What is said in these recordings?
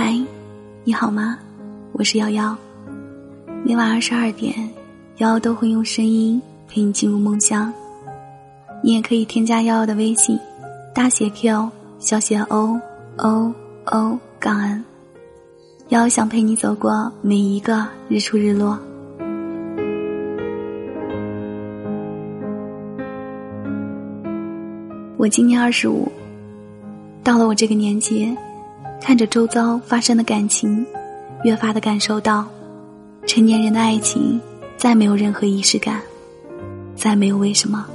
嗨，你好吗？我是瑶瑶。每晚二十二点，瑶瑶都会用声音陪你进入梦乡。你也可以添加瑶瑶的微信，大写 Q 小写 O O O 杠 N。瑶瑶想陪你走过每一个日出日落。我今年二十五，到了我这个年纪。看着周遭发生的感情，越发的感受到，成年人的爱情再没有任何仪式感，再没有为什么，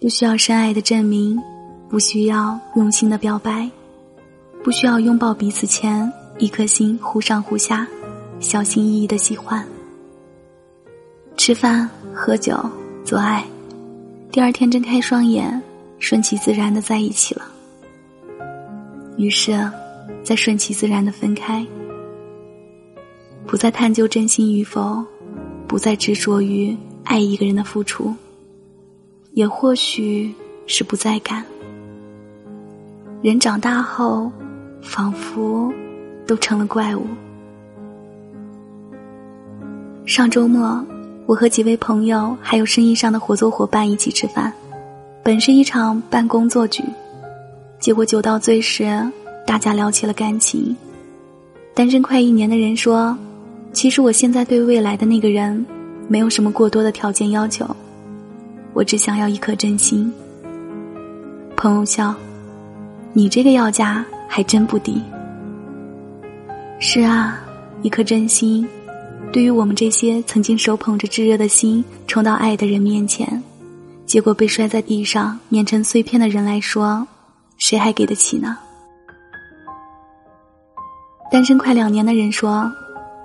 不需要深爱的证明，不需要用心的表白，不需要拥抱彼此前一颗心忽上忽下，小心翼翼的喜欢。吃饭、喝酒、做爱，第二天睁开双眼，顺其自然的在一起了。于是，再顺其自然的分开，不再探究真心与否，不再执着于爱一个人的付出，也或许是不再感。人长大后，仿佛都成了怪物。上周末，我和几位朋友还有生意上的合作伙伴一起吃饭，本是一场办工作局。结果酒到醉时，大家聊起了感情。单身快一年的人说：“其实我现在对未来的那个人，没有什么过多的条件要求，我只想要一颗真心。”朋友笑：“你这个要价还真不低。”是啊，一颗真心，对于我们这些曾经手捧着炙热的心冲到爱的人面前，结果被摔在地上碾成碎片的人来说。谁还给得起呢？单身快两年的人说：“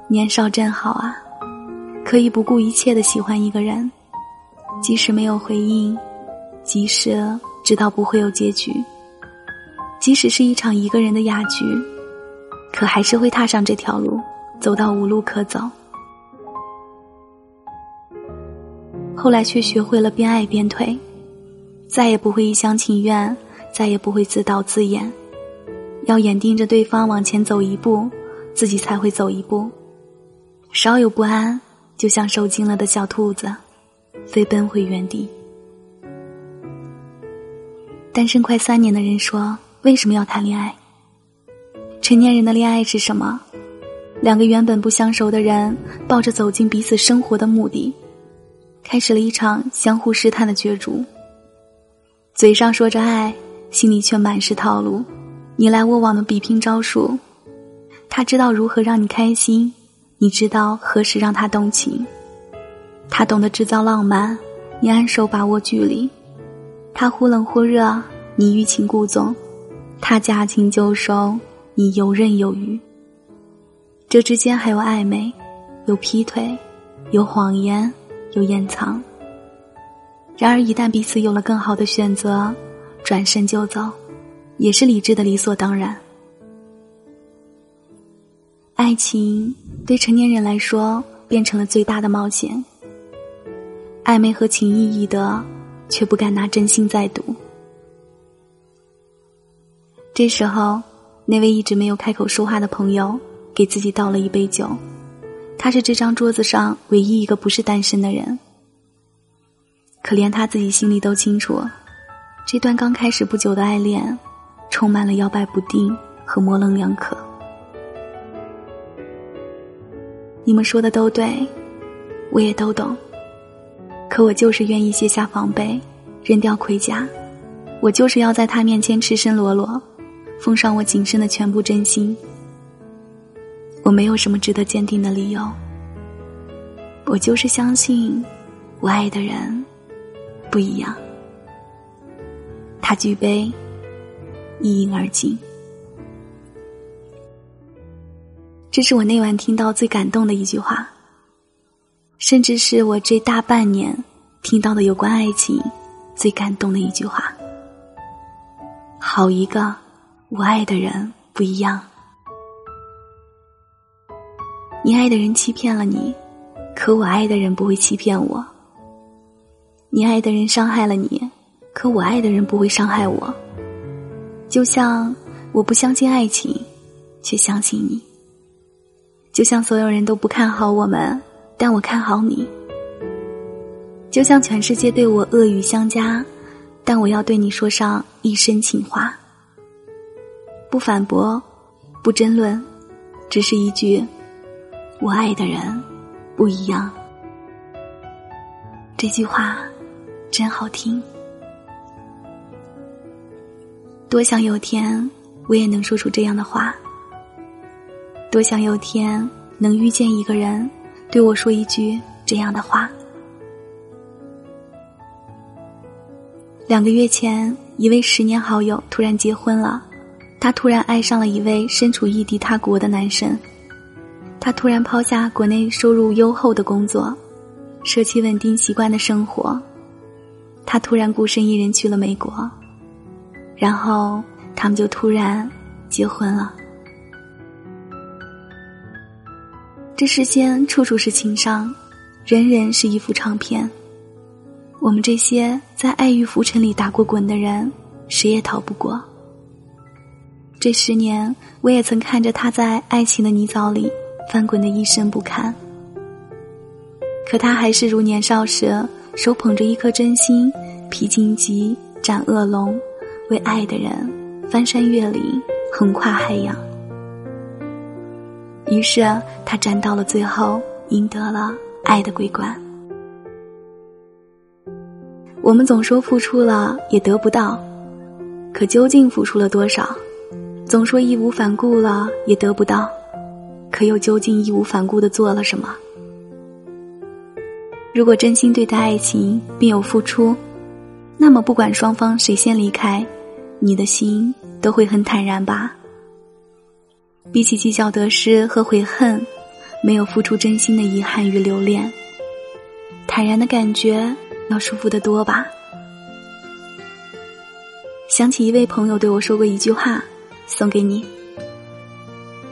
年少真好啊，可以不顾一切的喜欢一个人，即使没有回应，即使知道不会有结局，即使是一场一个人的哑剧，可还是会踏上这条路，走到无路可走。后来却学会了边爱边退，再也不会一厢情愿。”再也不会自导自演，要眼盯着对方往前走一步，自己才会走一步。稍有不安，就像受惊了的小兔子，飞奔回原地。单身快三年的人说：“为什么要谈恋爱？成年人的恋爱是什么？两个原本不相熟的人，抱着走进彼此生活的目的，开始了一场相互试探的角逐。嘴上说着爱。”心里却满是套路，你来我往的比拼招数。他知道如何让你开心，你知道何时让他动情。他懂得制造浪漫，你安守把握距离。他忽冷忽热，你欲擒故纵。他驾轻就熟，你游刃有余。这之间还有暧昧，有劈腿，有谎言，有掩藏。然而一旦彼此有了更好的选择。转身就走，也是理智的理所当然。爱情对成年人来说变成了最大的冒险。暧昧和情谊易得，却不敢拿真心再赌。这时候，那位一直没有开口说话的朋友给自己倒了一杯酒。他是这张桌子上唯一一个不是单身的人，可连他自己心里都清楚。这段刚开始不久的爱恋，充满了摇摆不定和模棱两可。你们说的都对，我也都懂。可我就是愿意卸下防备，扔掉盔甲，我就是要在他面前赤身裸裸，奉上我仅剩的全部真心。我没有什么值得坚定的理由，我就是相信，我爱的人不一样。他举杯，一饮而尽。这是我那晚听到最感动的一句话，甚至是我这大半年听到的有关爱情最感动的一句话。好一个我爱的人不一样，你爱的人欺骗了你，可我爱的人不会欺骗我。你爱的人伤害了你。可我爱的人不会伤害我，就像我不相信爱情，却相信你。就像所有人都不看好我们，但我看好你。就像全世界对我恶语相加，但我要对你说上一声情话。不反驳，不争论，只是一句：我爱的人不一样。这句话真好听。多想有天我也能说出这样的话。多想有天能遇见一个人，对我说一句这样的话。两个月前，一位十年好友突然结婚了，他突然爱上了一位身处异地他国的男生，他突然抛下国内收入优厚的工作，舍弃稳定习惯的生活，他突然孤身一人去了美国。然后他们就突然结婚了。这世间处处是情伤，人人是一幅唱片。我们这些在爱欲浮沉里打过滚的人，谁也逃不过。这十年，我也曾看着他在爱情的泥沼里翻滚的一声不堪。可他还是如年少时，手捧着一颗真心，披荆棘，斩恶龙。为爱的人翻山越岭，横跨海洋。于是他站到了最后，赢得了爱的桂冠。我们总说付出了也得不到，可究竟付出了多少？总说义无反顾了也得不到，可又究竟义无反顾的做了什么？如果真心对待爱情并有付出，那么不管双方谁先离开。你的心都会很坦然吧？比起计较得失和悔恨，没有付出真心的遗憾与留恋，坦然的感觉要舒服得多吧？想起一位朋友对我说过一句话，送给你：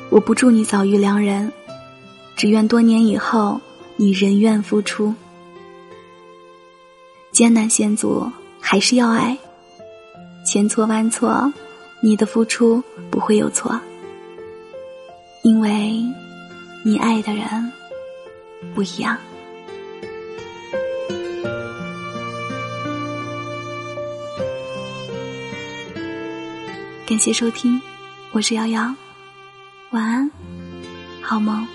我不祝你早遇良人，只愿多年以后你仍愿付出。艰难险阻，还是要爱。千错万错，你的付出不会有错，因为你爱的人不一样。感谢收听，我是瑶瑶，晚安，好梦。